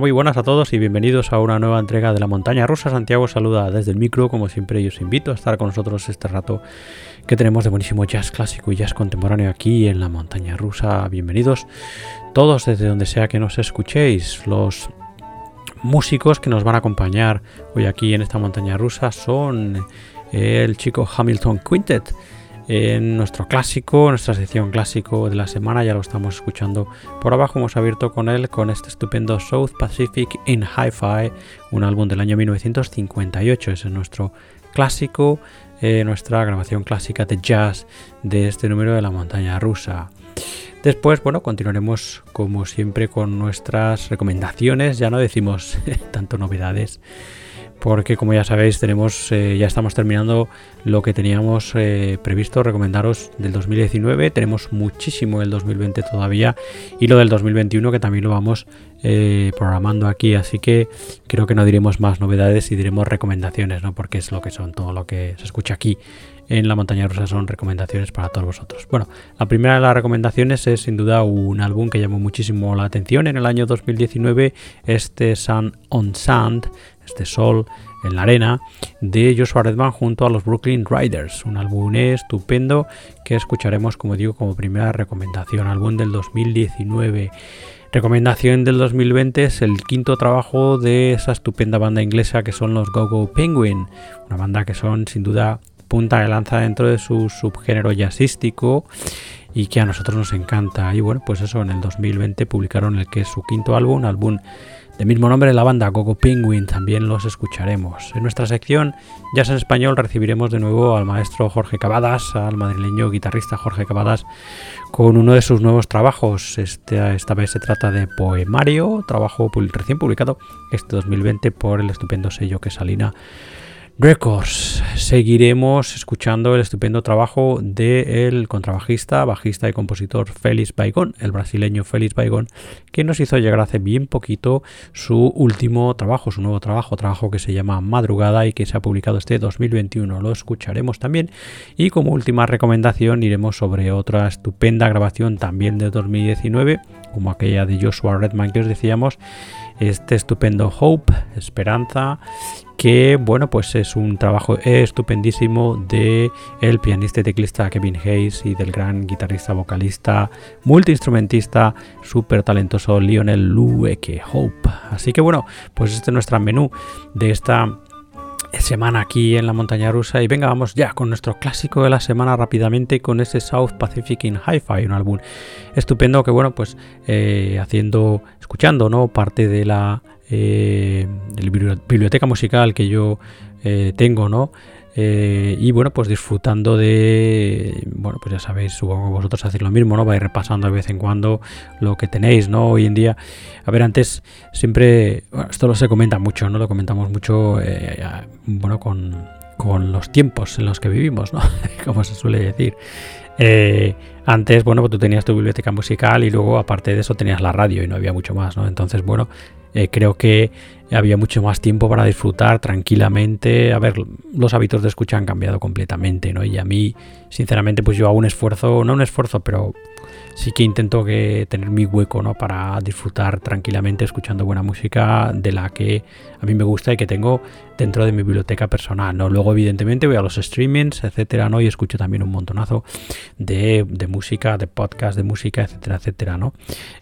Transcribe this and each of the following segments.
Muy buenas a todos y bienvenidos a una nueva entrega de la montaña rusa. Santiago saluda desde el micro, como siempre, y os invito a estar con nosotros este rato que tenemos de buenísimo jazz clásico y jazz contemporáneo aquí en la montaña rusa. Bienvenidos todos desde donde sea que nos escuchéis. Los músicos que nos van a acompañar hoy aquí en esta montaña rusa son el chico Hamilton Quintet en nuestro clásico, nuestra sección clásico de la semana, ya lo estamos escuchando por abajo, hemos abierto con él, con este estupendo South Pacific in Hi-Fi, un álbum del año 1958, ese es nuestro clásico, eh, nuestra grabación clásica de jazz de este número de la montaña rusa. Después, bueno, continuaremos como siempre con nuestras recomendaciones, ya no decimos tanto novedades porque como ya sabéis tenemos eh, ya estamos terminando lo que teníamos eh, previsto recomendaros del 2019 tenemos muchísimo el 2020 todavía y lo del 2021 que también lo vamos eh, programando aquí. Así que creo que no diremos más novedades y diremos recomendaciones no porque es lo que son todo lo que se escucha aquí en la montaña rusa son recomendaciones para todos vosotros. Bueno, la primera de las recomendaciones es sin duda un álbum que llamó muchísimo la atención en el año 2019, este Sun on Sand, este sol en la arena de Joshua Redman junto a los Brooklyn Riders, un álbum estupendo que escucharemos como digo como primera recomendación, álbum del 2019. Recomendación del 2020 es el quinto trabajo de esa estupenda banda inglesa que son los Go Go Penguin, una banda que son sin duda punta de lanza dentro de su subgénero jazzístico y que a nosotros nos encanta. Y bueno, pues eso, en el 2020 publicaron el que es su quinto álbum, álbum de mismo nombre, la banda Gogo Penguin, también los escucharemos. En nuestra sección Jazz en Español recibiremos de nuevo al maestro Jorge Cavadas, al madrileño guitarrista Jorge Cavadas, con uno de sus nuevos trabajos. Este, esta vez se trata de Poemario, trabajo recién publicado este 2020 por el estupendo sello que Salina Records. Seguiremos escuchando el estupendo trabajo del contrabajista, bajista y compositor Félix Baigón, el brasileño Félix Baigón, que nos hizo llegar hace bien poquito su último trabajo, su nuevo trabajo, trabajo que se llama Madrugada y que se ha publicado este 2021. Lo escucharemos también. Y como última recomendación iremos sobre otra estupenda grabación también de 2019, como aquella de Joshua Redman que os decíamos este estupendo Hope, Esperanza, que bueno, pues es un trabajo estupendísimo de el pianista y teclista Kevin Hayes y del gran guitarrista, vocalista, multiinstrumentista, súper talentoso Lionel Lueke Hope. Así que bueno, pues este es nuestro menú de esta semana aquí en la montaña rusa y venga vamos ya con nuestro clásico de la semana rápidamente con ese South Pacific in Hi-Fi un álbum estupendo que bueno pues eh, haciendo escuchando no parte de la, eh, biblioteca musical que yo eh, tengo no eh, y bueno, pues disfrutando de, bueno, pues ya sabéis, supongo que vosotros hacéis lo mismo, ¿no? Vais repasando de vez en cuando lo que tenéis, ¿no? Hoy en día, a ver, antes siempre, esto lo se comenta mucho, ¿no? Lo comentamos mucho, eh, bueno, con, con, los tiempos en los que vivimos, ¿no? Como se suele decir. Eh, antes, bueno, pues tú tenías tu biblioteca musical y luego aparte de eso tenías la radio y no había mucho más, ¿no? Entonces, bueno, eh, creo que había mucho más tiempo para disfrutar tranquilamente. A ver, los hábitos de escucha han cambiado completamente, ¿no? Y a mí, sinceramente, pues yo hago un esfuerzo, no un esfuerzo, pero sí que intento que tener mi hueco, ¿no? Para disfrutar tranquilamente escuchando buena música de la que a mí me gusta y que tengo dentro de mi biblioteca personal, ¿no? Luego, evidentemente, voy a los streamings, etcétera, ¿no? Y escucho también un montonazo de, música, de podcast, de música, etcétera, etcétera, ¿no?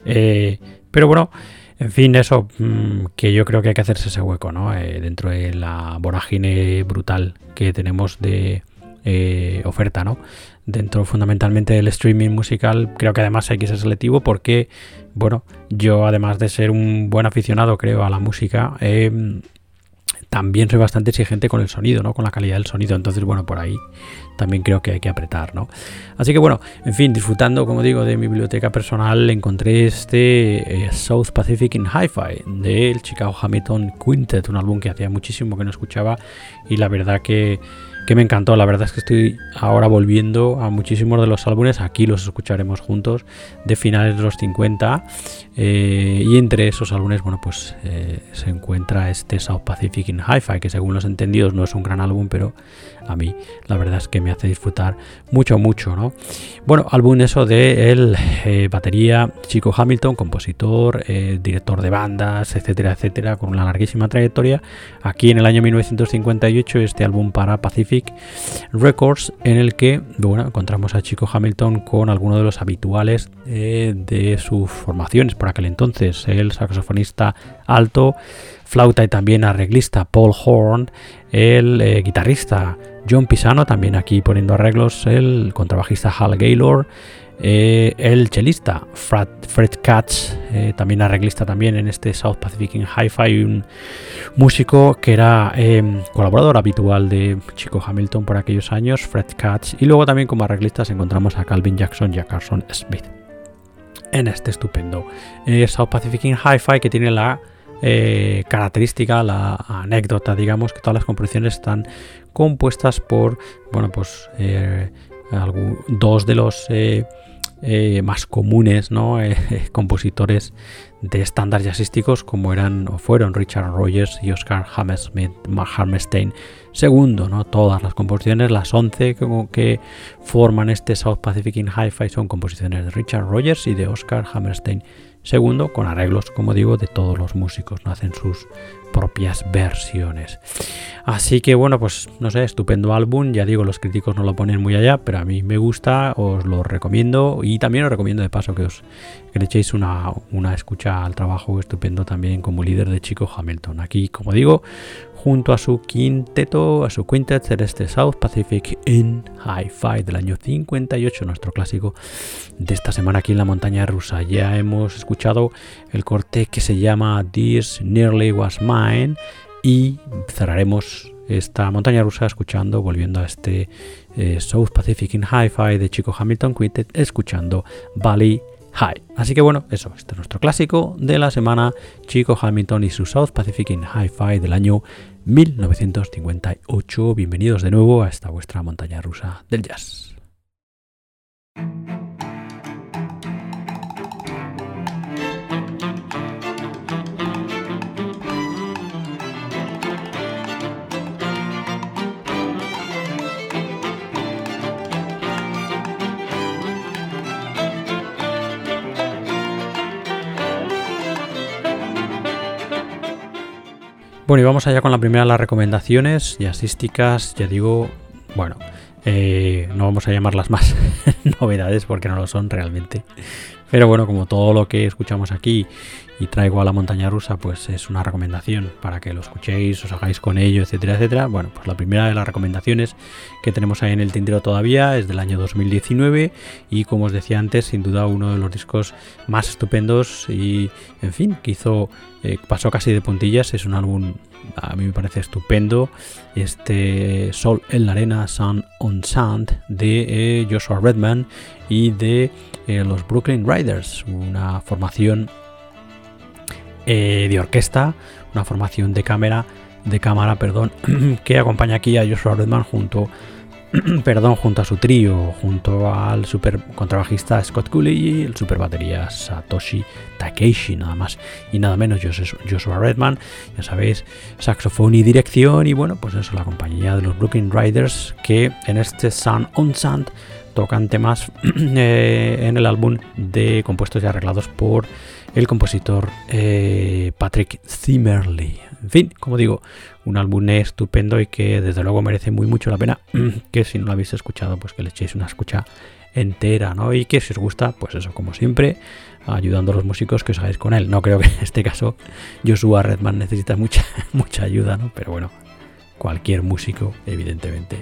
Eh, pero bueno. En fin, eso mm, que yo creo que hay que hacerse ese hueco, ¿no? Eh, dentro de la vorágine brutal que tenemos de eh, oferta, ¿no? Dentro fundamentalmente del streaming musical, creo que además hay que ser selectivo porque, bueno, yo además de ser un buen aficionado, creo, a la música, eh, también soy bastante exigente con el sonido, ¿no? Con la calidad del sonido. Entonces, bueno, por ahí también creo que hay que apretar, ¿no? Así que bueno, en fin, disfrutando, como digo, de mi biblioteca personal, encontré este eh, South Pacific in Hi-Fi del Chicago Hamilton Quintet, un álbum que hacía muchísimo que no escuchaba y la verdad que que me encantó. La verdad es que estoy ahora volviendo a muchísimos de los álbumes, aquí los escucharemos juntos, de finales de los 50. Eh, y entre esos álbumes, bueno, pues eh, se encuentra este South Pacific in Hi-Fi, que según los entendidos no es un gran álbum, pero a mí la verdad es que me hace disfrutar mucho, mucho, ¿no? Bueno, álbum eso de el eh, batería Chico Hamilton, compositor, director de bandas, etcétera, etcétera, con una larguísima trayectoria. Aquí en el año 1958 este álbum para Pacific Records, en el que bueno, encontramos a Chico Hamilton con algunos de los habituales eh, de sus formaciones por aquel entonces, el saxofonista alto, flauta y también arreglista Paul Horn, el eh, guitarrista John Pisano, también aquí poniendo arreglos, el contrabajista Hal Gaylor, eh, el chelista Fred, Katz, eh, también arreglista también en este South Pacific in Hi-Fi, un músico que era em, colaborador habitual de Chico Hamilton por aquellos años, Fred Katz, y luego también como arreglistas encontramos a Calvin Jackson y a Carson Smith. En este estupendo eh, South Pacific in Hi-Fi que tiene la característica, la anécdota, digamos, que todas las composiciones están compuestas por, bueno, pues dos de los eh, más comunes, ¿no? Eh, compositores de estándares jazzísticos como eran o fueron Richard Rogers y Oscar Hammerstein segundo, ¿no? Todas las composiciones, las 11 que, que forman este South Pacific in Hi-Fi son composiciones de Richard Rogers y de Oscar Hammerstein segundo, con arreglos, como digo, de todos los músicos, no hacen sus propias versiones. Así que bueno, pues no sé, estupendo álbum, ya digo, los críticos no lo ponen muy allá, pero a mí me gusta, os lo recomiendo y también os recomiendo de paso que os que le echéis una, una escucha al trabajo estupendo también como líder de Chico Hamilton. Aquí, como digo, junto a su quinteto, a su quintet este South Pacific in Hi-Fi del año 58, nuestro clásico de esta semana aquí en la montaña rusa. Ya hemos escuchado el corte que se llama This Nearly Was Mine y cerraremos esta montaña rusa escuchando, volviendo a este eh, South Pacific in Hi-Fi de Chico Hamilton Quintet, escuchando Valley High. Así que bueno, eso, este es nuestro clásico de la semana, Chico Hamilton y su South Pacific in Hi-Fi del año 1958. Bienvenidos de nuevo a esta vuestra montaña rusa del jazz. Bueno, y vamos allá con la primera de las recomendaciones jazzísticas. Ya digo, bueno, eh, no vamos a llamarlas más novedades porque no lo son realmente. Pero bueno, como todo lo que escuchamos aquí y traigo a la montaña rusa, pues es una recomendación para que lo escuchéis, os hagáis con ello, etcétera, etcétera. Bueno, pues la primera de las recomendaciones que tenemos ahí en el tintero todavía es del año 2019 y como os decía antes, sin duda uno de los discos más estupendos y, en fin, que hizo, eh, pasó casi de puntillas, es un álbum a mí me parece estupendo este Sol en la arena, Sun on Sand de eh, Joshua Redman y de eh, los Brooklyn Riders, una formación eh, de orquesta, una formación de cámara, de cámara, perdón, que acompaña aquí a Joshua Redman junto perdón, junto a su trío, junto al super contrabajista Scott Cooley y el super batería Satoshi Takeishi, nada más y nada menos. Joshua Redman, ya sabéis, saxofón y dirección, y bueno, pues eso, la compañía de los Brooklyn Riders que en este Sun on Sand tocan temas eh, en el álbum de compuestos y arreglados por el compositor eh, Patrick Zimmerly. En fin, como digo, un álbum estupendo y que desde luego merece muy mucho la pena que si no lo habéis escuchado, pues que le echéis una escucha entera, ¿no? Y que si os gusta, pues eso, como siempre, ayudando a los músicos que os hagáis con él. No creo que en este caso Joshua Redman necesita mucha, mucha ayuda, ¿no? Pero bueno, cualquier músico, evidentemente,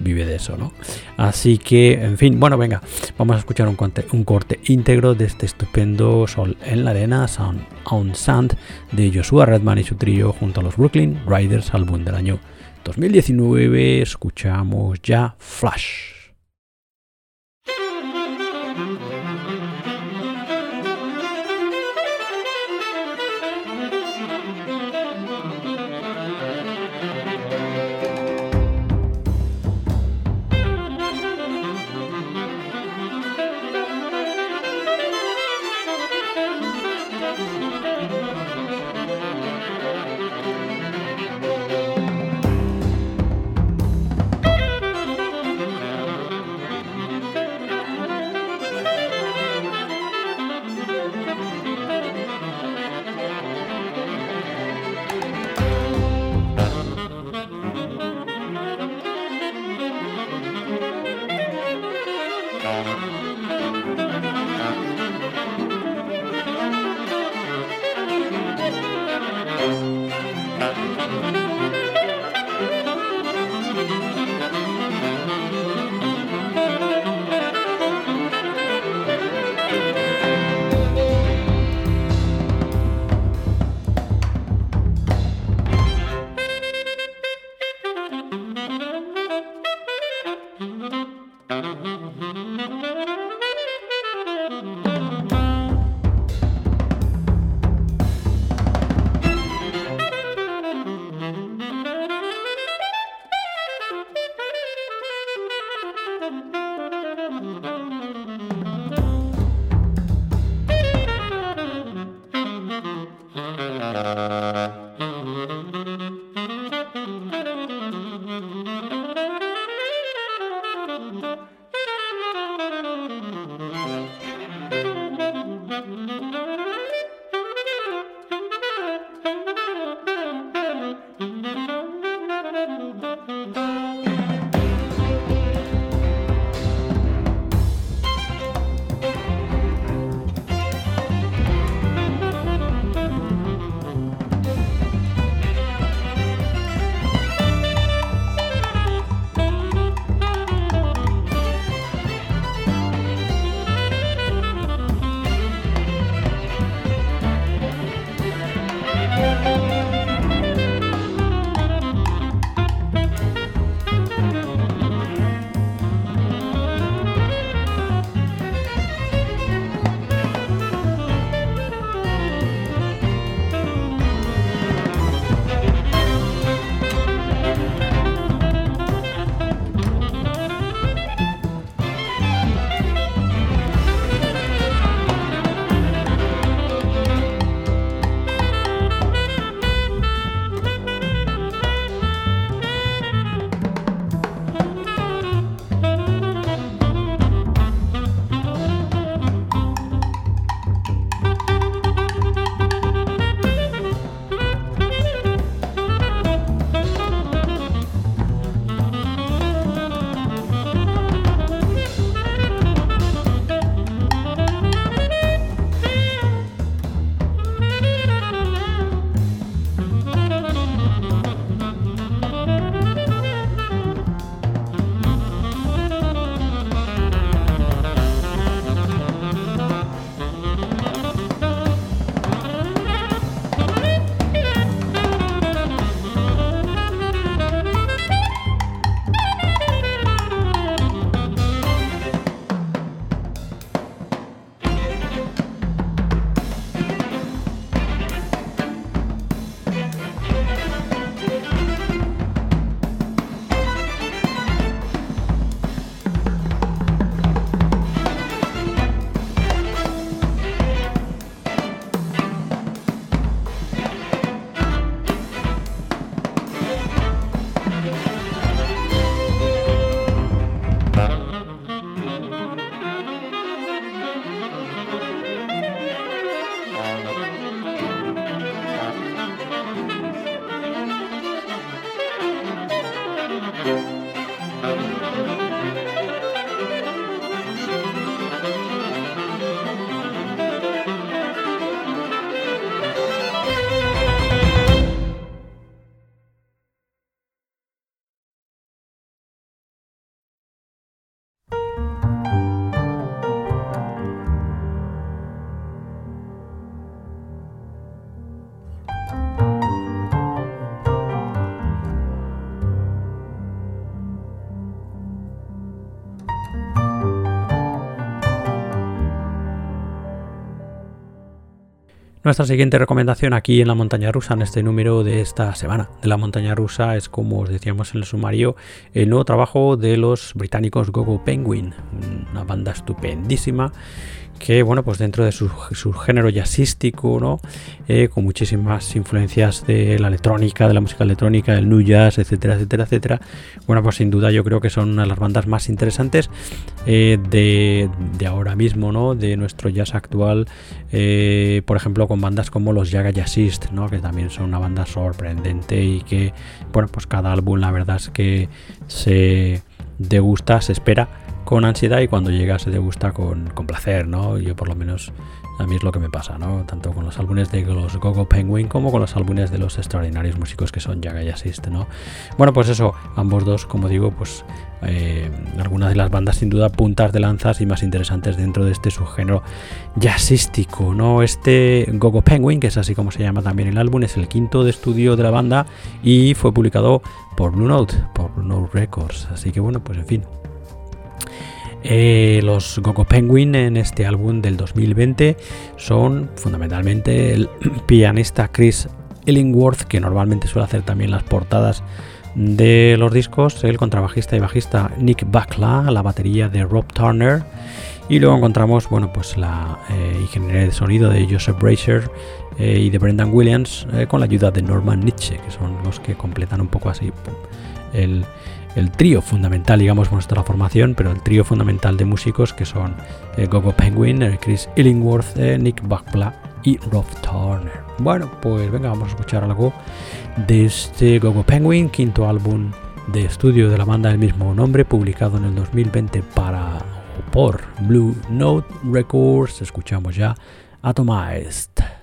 vive de eso, ¿no? Así que, en fin, bueno, venga, vamos a escuchar un, un corte íntegro de este estupendo Sol en la Arena, Sound on Sand, de Joshua Redman y su trío junto a los Brooklyn Riders, álbum del año 2019. Escuchamos ya Flash. Nuestra siguiente recomendación aquí en la montaña rusa, en este número de esta semana de la montaña rusa, es como os decíamos en el sumario, el nuevo trabajo de los británicos Gogo Penguin, una banda estupendísima que bueno, pues dentro de su, género jazzístico, ¿no? Eh, con muchísimas influencias de la electrónica, de la música electrónica, del new jazz, etcétera, etcétera, etcétera. Bueno, pues sin duda yo creo que son una de las bandas más interesantes eh, de, ahora mismo, ¿no? De nuestro jazz actual, eh, por ejemplo, con bandas como los Jaga Jazzist, ¿no? Que también son una banda sorprendente y que, bueno, pues cada álbum la verdad es que se degusta, se espera con ansiedad y cuando llega se degusta con, con placer, ¿no? Yo por lo menos a mí es lo que me pasa, ¿no? Tanto con los álbumes de los Gogo Penguin como con los álbumes de los extraordinarios músicos que son Jaga y Assist, ¿no? Bueno, pues eso, ambos dos, como digo, pues eh, algunas de las bandas sin duda puntas de lanzas y más interesantes dentro de este subgénero jazzístico, ¿no? Este Gogo Penguin, que es así como se llama también el álbum, es el quinto de estudio de la banda y fue publicado por Blue Note, por Blue Note Records, así que bueno, pues en fin, eh, los Gogo Penguin en este álbum del 2020 son fundamentalmente el pianista Chris Illingworth, que normalmente suele hacer también las portadas de los discos, el contrabajista y bajista Nick Bakla, la batería de Rob Turner, y luego encontramos bueno, pues la eh, ingeniería de sonido de Joseph Bracer eh, y de Brendan Williams con la ayuda de Norman Nietzsche, que son los que completan un poco así el, el trío fundamental, digamos, nuestra formación, pero el trío fundamental de músicos que son eh, Gogo Penguin, eh, Chris Illingworth, eh, Nick Buckla y Rob Turner. Bueno, pues venga, vamos a escuchar algo de este Gogo Penguin, quinto álbum de estudio de la banda del mismo nombre, publicado en el 2020 para por Blue Note Records. Escuchamos ya Atomized.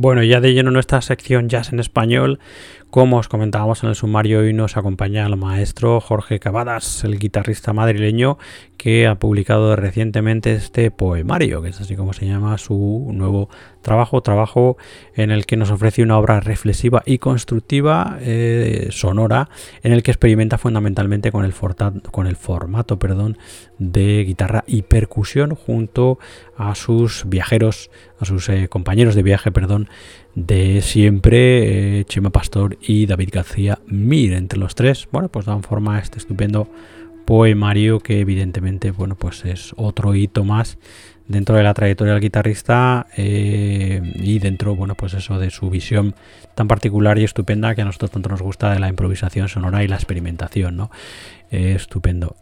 Bueno, ya de lleno nuestra sección Jazz en Español, como os comentábamos en el sumario, hoy nos acompaña el maestro Jorge Cavadas, el guitarrista madrileño que ha publicado recientemente este poemario, que es así como se llama su nuevo trabajo, trabajo en el que nos ofrece una obra reflexiva y constructiva eh, sonora, en el que experimenta fundamentalmente con el, con el formato perdón, de guitarra y percusión junto a sus viajeros, a sus eh, compañeros de viaje, perdón, de siempre, eh, Chema Pastor y David García Mir. Entre los tres, bueno, pues dan forma a este estupendo poemario que evidentemente, bueno, pues es otro hito más dentro de la trayectoria del guitarrista eh, y dentro, bueno, pues eso de su visión tan particular y estupenda que a nosotros tanto nos gusta de la improvisación sonora y la experimentación, ¿no? Eh, estupendo.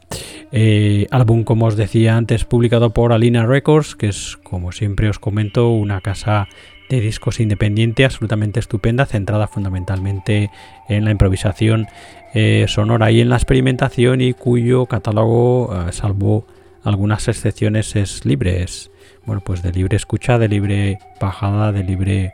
álbum, como os decía antes, publicado por Alina Records, que es, como siempre os comento, una casa de discos independiente absolutamente estupenda, centrada fundamentalmente en la improvisación eh, sonora y en la experimentación y cuyo catálogo, eh, salvo algunas excepciones, es libre. Es, bueno, pues de libre escucha, de libre bajada, de libre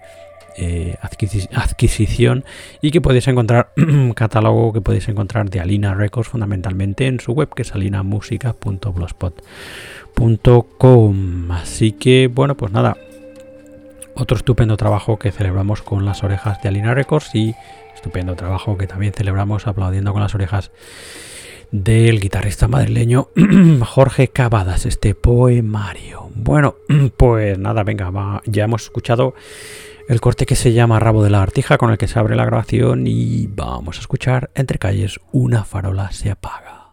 eh, adquisición y que podéis encontrar catálogo que podéis encontrar de Alina Records fundamentalmente en su web que es alinamusica.blogspot.com así que bueno pues nada otro estupendo trabajo que celebramos con las orejas de Alina Records y estupendo trabajo que también celebramos aplaudiendo con las orejas del guitarrista madrileño Jorge Cavadas, este poemario. Bueno, pues nada, venga, ya hemos escuchado el corte que se llama Rabo de la Artija con el que se abre la grabación y vamos a escuchar entre calles una farola se apaga.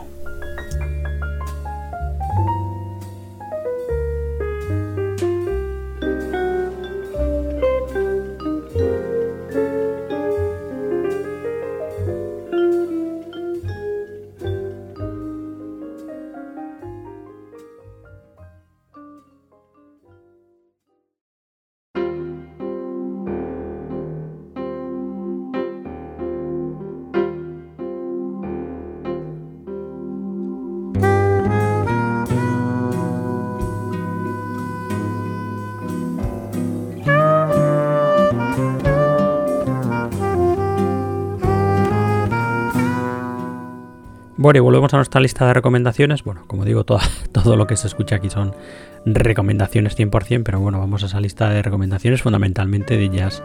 Bueno, y volvemos a nuestra lista de recomendaciones. Bueno, como digo, todo, todo lo que se escucha aquí son recomendaciones 100%, pero bueno, vamos a esa lista de recomendaciones fundamentalmente de jazz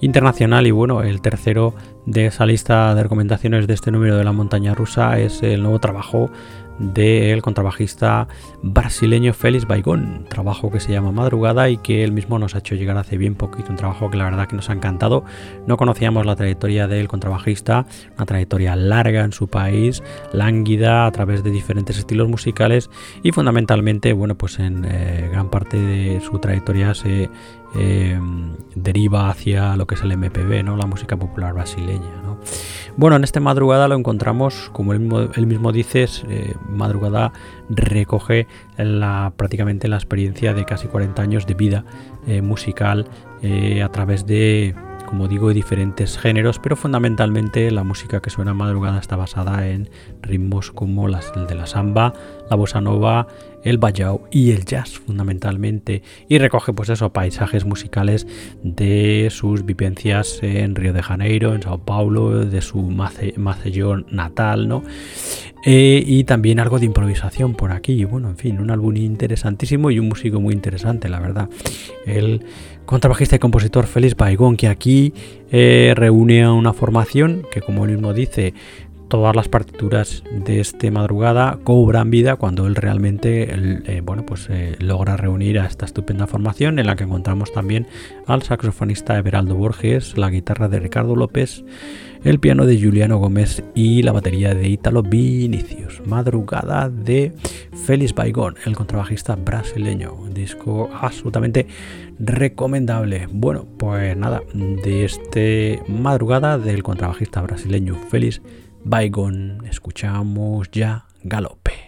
internacional. Y bueno, el tercero de esa lista de recomendaciones de este número de la montaña rusa es el nuevo trabajo del contrabajista brasileño Félix Baigón, trabajo que se llama Madrugada y que él mismo nos ha hecho llegar hace bien poquito, un trabajo que la verdad que nos ha encantado. No conocíamos la trayectoria del contrabajista, una trayectoria larga en su país, lánguida a través de diferentes estilos musicales y fundamentalmente, bueno, pues en eh, gran parte de su trayectoria se eh, deriva hacia lo que es el MPB, ¿no? la música popular brasileña. ¿no? Bueno, en esta madrugada lo encontramos, como él mismo, dice, eh, madrugada recoge la, prácticamente la experiencia de casi 40 años de vida eh, musical eh, a través de como digo, diferentes géneros, pero fundamentalmente la música que suena madrugada está basada en ritmos como el de la samba, la bossa nova, el bajau y el jazz fundamentalmente y recoge pues eso paisajes musicales de sus vivencias en Río de Janeiro, en Sao Paulo, de su Macellón natal, ¿no? Eh, y también algo de improvisación por aquí, bueno, en fin, un álbum interesantísimo y un músico muy interesante, la verdad. El contrabajista y compositor Félix Baigón, que aquí eh, reúne a una formación que, como él mismo dice, todas las partituras de este madrugada cobran vida cuando él realmente eh, bueno, pues, eh, logra reunir a esta estupenda formación en la que encontramos también al saxofonista Everaldo Borges, la guitarra de Ricardo López, el piano de Juliano Gómez y la batería de Italo Vinicius. Madrugada de Félix Baigón, el contrabajista brasileño. Disco absolutamente recomendable. Bueno, pues nada, de este madrugada del contrabajista brasileño Félix Bygone, escuchamos ya Galope.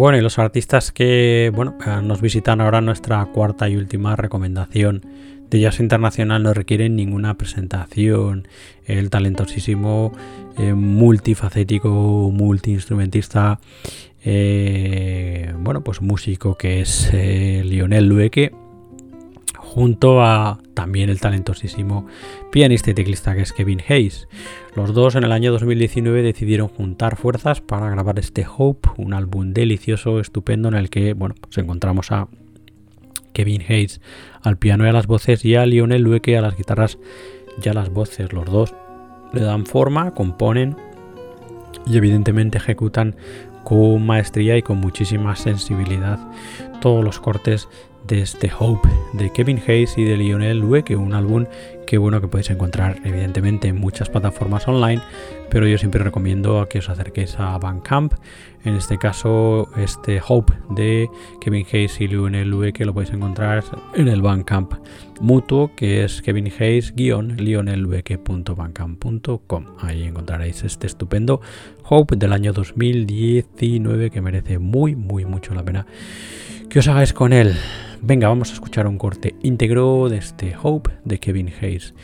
Bueno, y los artistas que bueno, eh, nos visitan ahora nuestra cuarta y última recomendación de jazz internacional no requieren ninguna presentación. El talentosísimo, eh, multifacético, multiinstrumentista, eh, bueno, pues músico que es Lionel Lueque, junto a también el talentosísimo pianista y teclista que es Kevin Hayes. Los dos en el año 2019 decidieron juntar fuerzas para grabar este Hope, un álbum delicioso, estupendo en el que bueno, pues encontramos a Kevin Hayes al piano y a las voces y a Lionel Lueke a las guitarras y a las voces. Los dos le dan forma, componen y evidentemente ejecutan con maestría y con muchísima sensibilidad todos los cortes de este Hope de Kevin Hayes y de Lionel Lueke, un álbum que bueno que podéis encontrar evidentemente en muchas plataformas online, pero yo siempre recomiendo a que os acerquéis a Bandcamp. En este caso, este Hope de Kevin Hayes y Lionel Lueke lo podéis encontrar en el Bandcamp mutuo que es Kevin Hayes-lionellueque.bandcamp.com. Ahí encontraréis este estupendo Hope del año 2019 que merece muy muy mucho la pena que os hagáis con él. Venga, vamos a escuchar un corte íntegro de este Hope de Kevin Hayes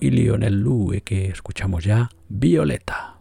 y Lionel Lue que escuchamos ya Violeta.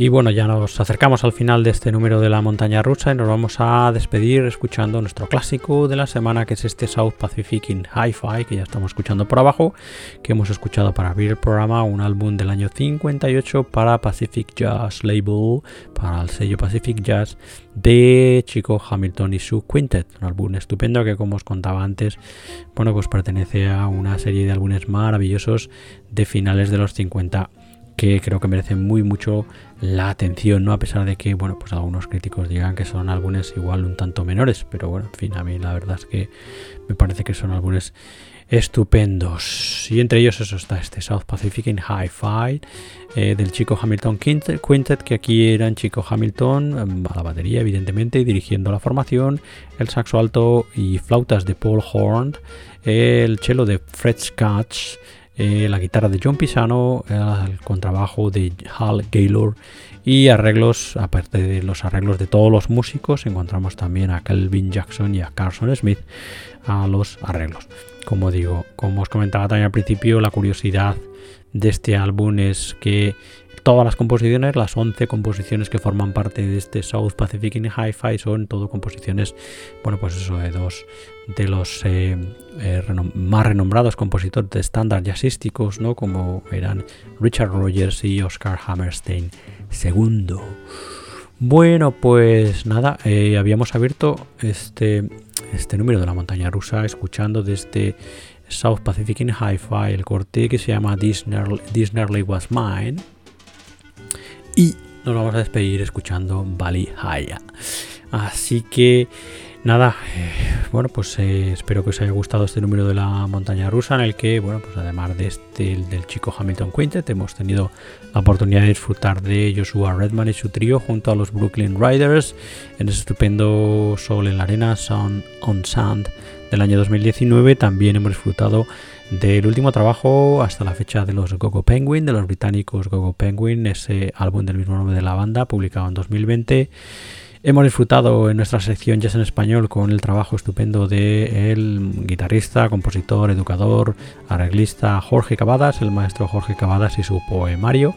Y bueno, ya nos acercamos al final de este número de la montaña rusa y nos vamos a despedir escuchando nuestro clásico de la semana, que es este South Pacific in Hi-Fi, que ya estamos escuchando por abajo, que hemos escuchado para abrir el programa, un álbum del año 58 para Pacific Jazz Label, para el sello Pacific Jazz de Chico Hamilton y su Quintet, un álbum estupendo que como os contaba antes, bueno, pues pertenece a una serie de álbumes maravillosos de finales de los 50 que creo que merecen muy mucho la atención, ¿no? A pesar de que, bueno, pues algunos críticos digan que son álbumes igual un tanto menores, pero bueno, en fin, a mí la verdad es que me parece que son álbumes estupendos. Y entre ellos eso está este South Pacific in Hi-Fi eh, del chico Hamilton Quintet, que aquí eran chico Hamilton em, a la batería, evidentemente, dirigiendo la formación, el saxo alto y flautas de Paul Horn, el cello de Fred Scotch, eh, la guitarra de John Pisano, el contrabajo de Hal Gaylor y arreglos, aparte de los arreglos de todos los músicos, encontramos también a Calvin Jackson y a Carson Smith a los arreglos. Como digo, como os comentaba también al principio, la curiosidad de este álbum es que todas las composiciones, las 11 composiciones que forman parte de este South Pacific in Hi-Fi son todo composiciones, bueno, pues eso de dos de los eh, eh, más renombrados compositores de estándar jazzísticos, ¿no? Como eran Richard Rogers y Oscar Hammerstein II. Bueno, pues nada, eh, habíamos abierto este, este número de la montaña rusa escuchando desde South Pacific in Hi-Fi el corte que se llama Disney Was Mine y nos vamos a despedir escuchando Bali Haya. Así que nada, eh, bueno, pues eh, espero que os haya gustado este número de la montaña rusa en el que, bueno, pues además de este, del chico Hamilton Quintet, hemos tenido la oportunidad de disfrutar de Joshua Redman y su trío junto a los Brooklyn Riders en ese estupendo Sol en la Arena, Sound on Sand del año 2019. También hemos disfrutado del último trabajo hasta la fecha de los Gogo Penguin, de los británicos Gogo Penguin, ese álbum del mismo nombre de la banda, publicado en 2020. Hemos disfrutado en nuestra sección Jazz en Español con el trabajo estupendo de el guitarrista, compositor, educador, arreglista Jorge Cavadas, el maestro Jorge Cavadas y su poemario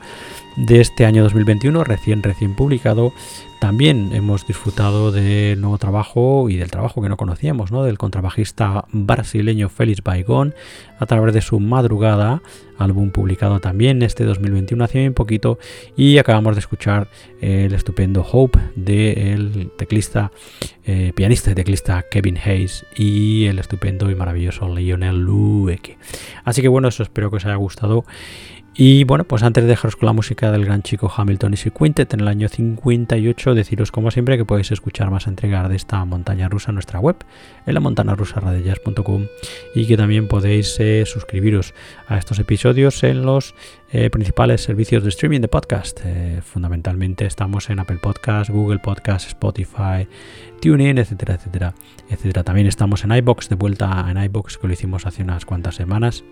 de este año 2021, recién recién publicado, también hemos disfrutado del nuevo trabajo y del trabajo que no conocíamos, ¿no? del contrabajista brasileño Félix Baigón, a través de su Madrugada, álbum publicado también este 2021 hace un poquito, y acabamos de escuchar el estupendo Hope del teclista, eh, pianista y teclista Kevin Hayes y el estupendo y maravilloso Lionel Lueke. Así que bueno, eso espero que os haya gustado y bueno, pues antes de dejaros con la música del gran chico Hamilton y su Quintet en el año 58, deciros como siempre que podéis escuchar más entregas de esta montaña rusa en nuestra web, en la montana rusa y que también podéis eh, suscribiros a estos episodios en los eh, principales servicios de streaming de podcast. Eh, fundamentalmente estamos en Apple Podcast, Google Podcast, Spotify, TuneIn, etcétera, etcétera, etcétera. También estamos en iBox, de vuelta en iBox que lo hicimos hace unas cuantas semanas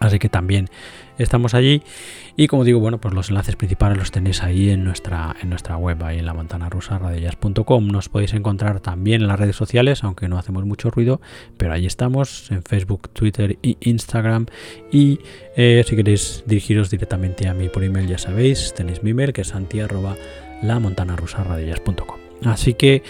Así que también estamos allí. Y como digo, bueno, pues los enlaces principales los tenéis ahí en nuestra, en nuestra web, ahí en la radioyas.com. Nos podéis encontrar también en las redes sociales, aunque no hacemos mucho ruido, pero ahí estamos, en Facebook, Twitter e Instagram. Y eh, si queréis dirigiros directamente a mí por email, ya sabéis, tenéis mi email que es santi la montana rusa, Así que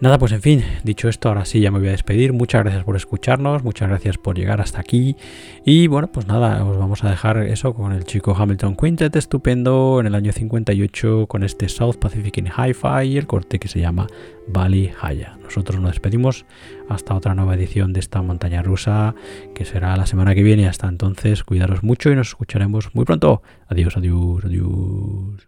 nada, pues en fin, dicho esto, ahora sí ya me voy a despedir. Muchas gracias por escucharnos, muchas gracias por llegar hasta aquí. Y bueno, pues nada, os vamos a dejar eso con el chico Hamilton Quintet estupendo en el año 58 con este South Pacific in Hi-Fi y el corte que se llama Bali Haya. Nosotros nos despedimos hasta otra nueva edición de esta montaña rusa que será la semana que viene. Hasta entonces, cuidaros mucho y nos escucharemos muy pronto. Adiós, adiós, adiós.